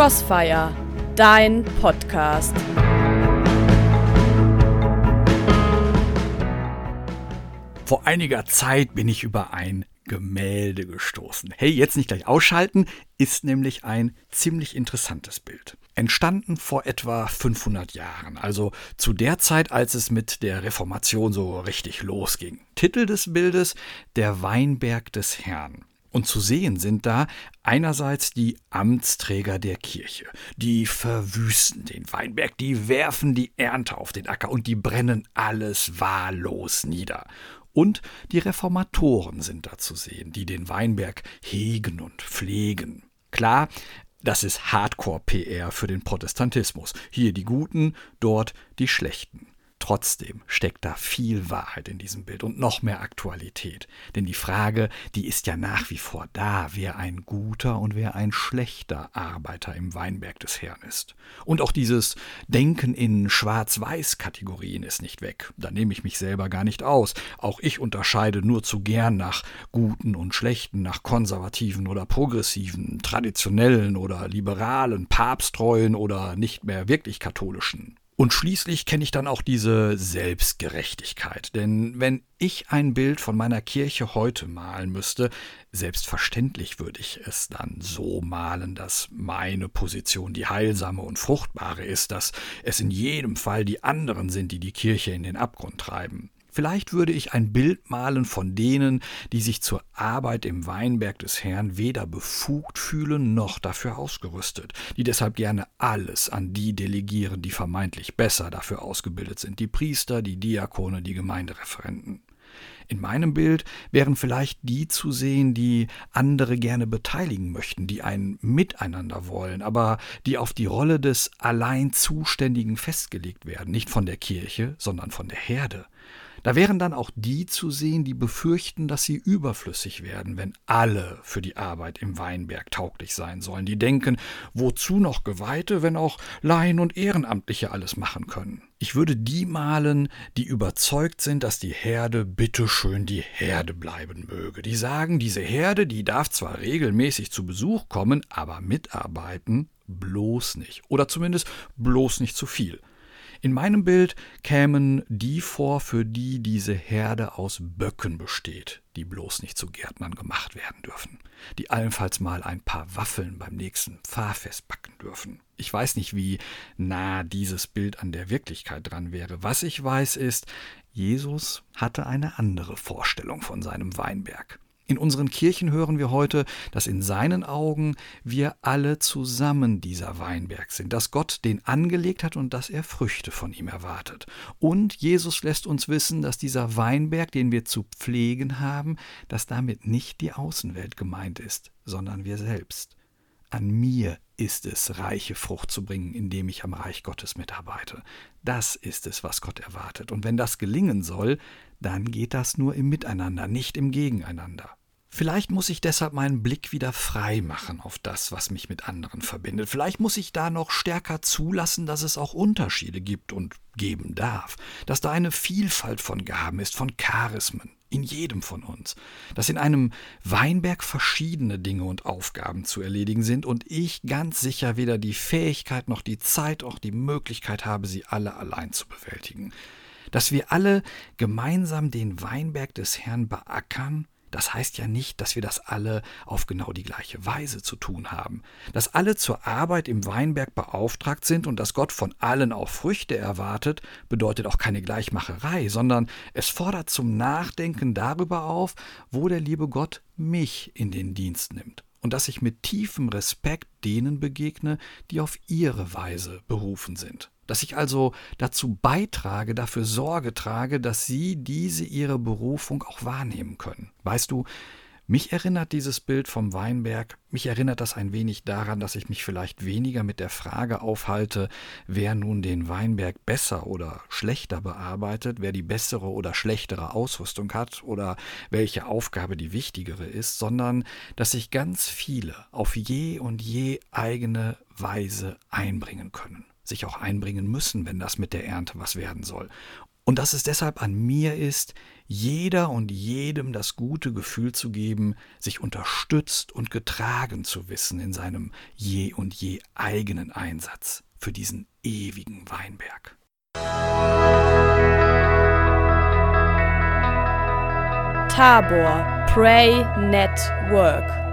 Crossfire, dein Podcast. Vor einiger Zeit bin ich über ein Gemälde gestoßen. Hey, jetzt nicht gleich ausschalten, ist nämlich ein ziemlich interessantes Bild. Entstanden vor etwa 500 Jahren, also zu der Zeit, als es mit der Reformation so richtig losging. Titel des Bildes Der Weinberg des Herrn. Und zu sehen sind da einerseits die Amtsträger der Kirche, die verwüsten den Weinberg, die werfen die Ernte auf den Acker und die brennen alles wahllos nieder. Und die Reformatoren sind da zu sehen, die den Weinberg hegen und pflegen. Klar, das ist Hardcore-PR für den Protestantismus. Hier die Guten, dort die Schlechten. Trotzdem steckt da viel Wahrheit in diesem Bild und noch mehr Aktualität. Denn die Frage, die ist ja nach wie vor da, wer ein guter und wer ein schlechter Arbeiter im Weinberg des Herrn ist. Und auch dieses Denken in Schwarz-Weiß-Kategorien ist nicht weg. Da nehme ich mich selber gar nicht aus. Auch ich unterscheide nur zu gern nach guten und schlechten, nach konservativen oder progressiven, traditionellen oder liberalen, papsttreuen oder nicht mehr wirklich katholischen. Und schließlich kenne ich dann auch diese Selbstgerechtigkeit. Denn wenn ich ein Bild von meiner Kirche heute malen müsste, selbstverständlich würde ich es dann so malen, dass meine Position die heilsame und fruchtbare ist, dass es in jedem Fall die anderen sind, die die Kirche in den Abgrund treiben. Vielleicht würde ich ein Bild malen von denen, die sich zur Arbeit im Weinberg des Herrn weder befugt fühlen noch dafür ausgerüstet, die deshalb gerne alles an die delegieren, die vermeintlich besser dafür ausgebildet sind, die Priester, die Diakone, die Gemeindereferenten. In meinem Bild wären vielleicht die zu sehen, die andere gerne beteiligen möchten, die ein Miteinander wollen, aber die auf die Rolle des allein Zuständigen festgelegt werden, nicht von der Kirche, sondern von der Herde. Da wären dann auch die zu sehen, die befürchten, dass sie überflüssig werden, wenn alle für die Arbeit im Weinberg tauglich sein sollen, die denken, wozu noch Geweihte, wenn auch Laien und Ehrenamtliche alles machen können. Ich würde die malen, die überzeugt sind, dass die Herde bitteschön die Herde bleiben möge. Die sagen, diese Herde, die darf zwar regelmäßig zu Besuch kommen, aber mitarbeiten bloß nicht. Oder zumindest bloß nicht zu viel. In meinem Bild kämen die vor, für die diese Herde aus Böcken besteht, die bloß nicht zu Gärtnern gemacht werden dürfen, die allenfalls mal ein paar Waffeln beim nächsten Pfarrfest backen dürfen. Ich weiß nicht, wie nah dieses Bild an der Wirklichkeit dran wäre. Was ich weiß ist, Jesus hatte eine andere Vorstellung von seinem Weinberg. In unseren Kirchen hören wir heute, dass in seinen Augen wir alle zusammen dieser Weinberg sind, dass Gott den angelegt hat und dass er Früchte von ihm erwartet. Und Jesus lässt uns wissen, dass dieser Weinberg, den wir zu pflegen haben, dass damit nicht die Außenwelt gemeint ist, sondern wir selbst. An mir ist es, reiche Frucht zu bringen, indem ich am Reich Gottes mitarbeite. Das ist es, was Gott erwartet. Und wenn das gelingen soll, dann geht das nur im Miteinander, nicht im Gegeneinander. Vielleicht muss ich deshalb meinen Blick wieder frei machen auf das, was mich mit anderen verbindet. Vielleicht muss ich da noch stärker zulassen, dass es auch Unterschiede gibt und geben darf. Dass da eine Vielfalt von Gaben ist, von Charismen, in jedem von uns. Dass in einem Weinberg verschiedene Dinge und Aufgaben zu erledigen sind und ich ganz sicher weder die Fähigkeit noch die Zeit noch die Möglichkeit habe, sie alle allein zu bewältigen. Dass wir alle gemeinsam den Weinberg des Herrn beackern, das heißt ja nicht, dass wir das alle auf genau die gleiche Weise zu tun haben. Dass alle zur Arbeit im Weinberg beauftragt sind und dass Gott von allen auch Früchte erwartet, bedeutet auch keine Gleichmacherei, sondern es fordert zum Nachdenken darüber auf, wo der liebe Gott mich in den Dienst nimmt und dass ich mit tiefem Respekt denen begegne, die auf ihre Weise berufen sind dass ich also dazu beitrage, dafür Sorge trage, dass Sie diese Ihre Berufung auch wahrnehmen können. Weißt du, mich erinnert dieses Bild vom Weinberg, mich erinnert das ein wenig daran, dass ich mich vielleicht weniger mit der Frage aufhalte, wer nun den Weinberg besser oder schlechter bearbeitet, wer die bessere oder schlechtere Ausrüstung hat oder welche Aufgabe die wichtigere ist, sondern dass sich ganz viele auf je und je eigene Weise einbringen können sich auch einbringen müssen, wenn das mit der Ernte was werden soll. und dass es deshalb an mir ist, jeder und jedem das gute Gefühl zu geben, sich unterstützt und getragen zu wissen in seinem je und je eigenen Einsatz für diesen ewigen Weinberg. Tabor Pray Network